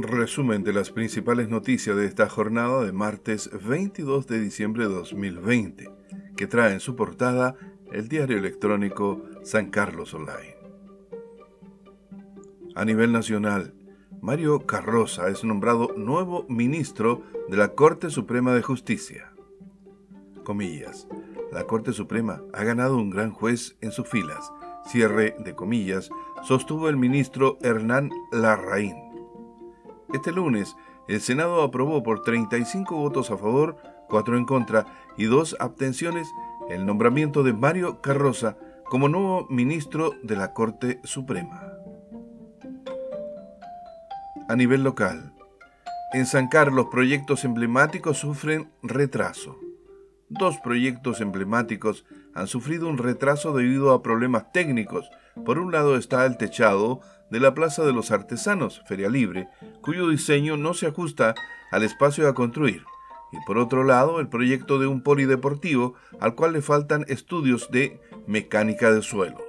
Resumen de las principales noticias de esta jornada de martes 22 de diciembre de 2020, que trae en su portada el diario electrónico San Carlos Online. A nivel nacional, Mario Carroza es nombrado nuevo ministro de la Corte Suprema de Justicia. Comillas, la Corte Suprema ha ganado un gran juez en sus filas, cierre de comillas, sostuvo el ministro Hernán Larraín. Este lunes, el Senado aprobó por 35 votos a favor, 4 en contra y 2 abstenciones el nombramiento de Mario Carroza como nuevo ministro de la Corte Suprema. A nivel local, en San Carlos proyectos emblemáticos sufren retraso. Dos proyectos emblemáticos han sufrido un retraso debido a problemas técnicos. Por un lado está el techado de la Plaza de los Artesanos, Feria Libre, cuyo diseño no se ajusta al espacio a construir. Y por otro lado, el proyecto de un polideportivo al cual le faltan estudios de mecánica de suelo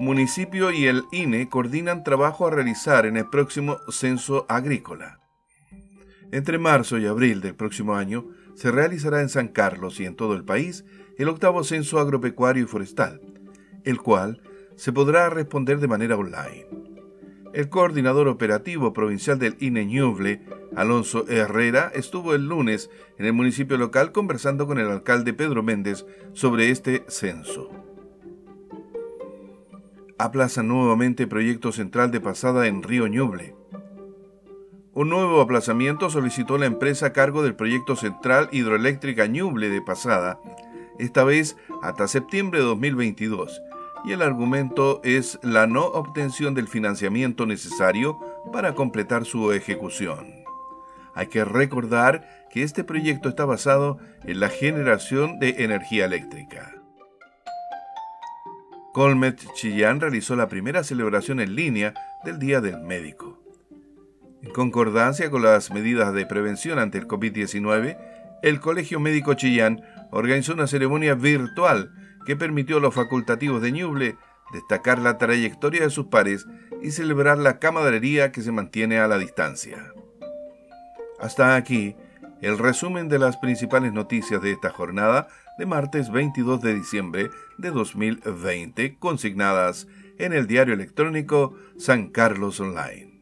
municipio y el INE coordinan trabajo a realizar en el próximo censo agrícola. Entre marzo y abril del próximo año se realizará en San Carlos y en todo el país el octavo censo agropecuario y forestal, el cual se podrá responder de manera online. El coordinador operativo provincial del INE Ñuble, Alonso Herrera, estuvo el lunes en el municipio local conversando con el alcalde Pedro Méndez sobre este censo aplaza nuevamente proyecto central de pasada en Río Ñuble. Un nuevo aplazamiento solicitó la empresa a cargo del proyecto central hidroeléctrica Ñuble de pasada, esta vez hasta septiembre de 2022, y el argumento es la no obtención del financiamiento necesario para completar su ejecución. Hay que recordar que este proyecto está basado en la generación de energía eléctrica. Colmet Chillán realizó la primera celebración en línea del Día del Médico. En concordancia con las medidas de prevención ante el COVID-19, el Colegio Médico Chillán organizó una ceremonia virtual que permitió a los facultativos de Ñuble destacar la trayectoria de sus pares y celebrar la camaradería que se mantiene a la distancia. Hasta aquí el resumen de las principales noticias de esta jornada de martes 22 de diciembre de 2020, consignadas en el diario electrónico San Carlos Online.